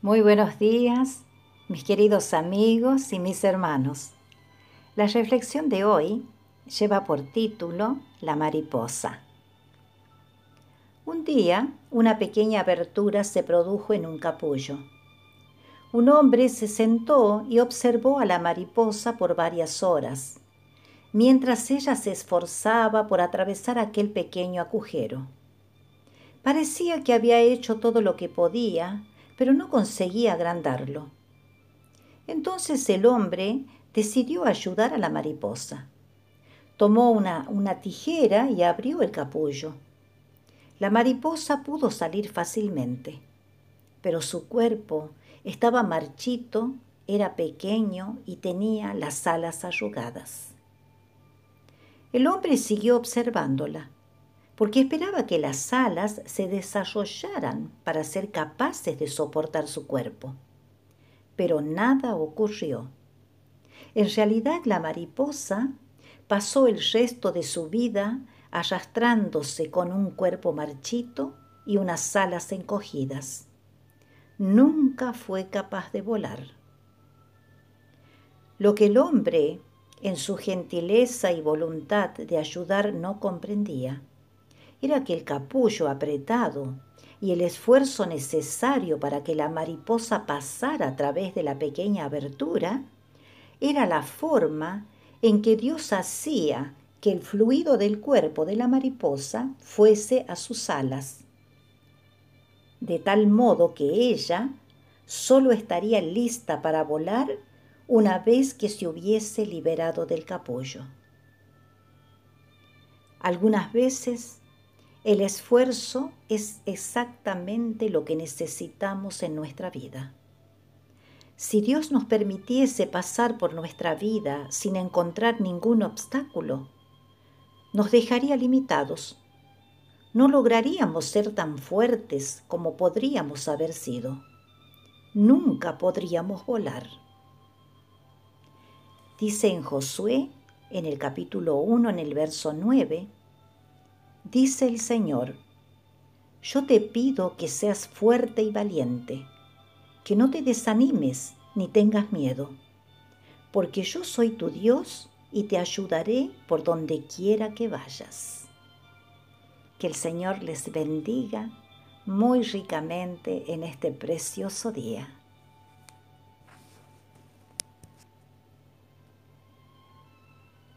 Muy buenos días, mis queridos amigos y mis hermanos. La reflexión de hoy lleva por título La mariposa. Un día, una pequeña abertura se produjo en un capullo. Un hombre se sentó y observó a la mariposa por varias horas, mientras ella se esforzaba por atravesar aquel pequeño agujero. Parecía que había hecho todo lo que podía, pero no conseguía agrandarlo. Entonces el hombre decidió ayudar a la mariposa. Tomó una, una tijera y abrió el capullo. La mariposa pudo salir fácilmente, pero su cuerpo estaba marchito, era pequeño y tenía las alas arrugadas. El hombre siguió observándola porque esperaba que las alas se desarrollaran para ser capaces de soportar su cuerpo. Pero nada ocurrió. En realidad la mariposa pasó el resto de su vida arrastrándose con un cuerpo marchito y unas alas encogidas. Nunca fue capaz de volar. Lo que el hombre, en su gentileza y voluntad de ayudar, no comprendía, era que el capullo apretado y el esfuerzo necesario para que la mariposa pasara a través de la pequeña abertura era la forma en que Dios hacía que el fluido del cuerpo de la mariposa fuese a sus alas, de tal modo que ella solo estaría lista para volar una vez que se hubiese liberado del capullo. Algunas veces el esfuerzo es exactamente lo que necesitamos en nuestra vida. Si Dios nos permitiese pasar por nuestra vida sin encontrar ningún obstáculo, nos dejaría limitados. No lograríamos ser tan fuertes como podríamos haber sido. Nunca podríamos volar. Dice en Josué, en el capítulo 1, en el verso 9, Dice el Señor, yo te pido que seas fuerte y valiente, que no te desanimes ni tengas miedo, porque yo soy tu Dios y te ayudaré por donde quiera que vayas. Que el Señor les bendiga muy ricamente en este precioso día.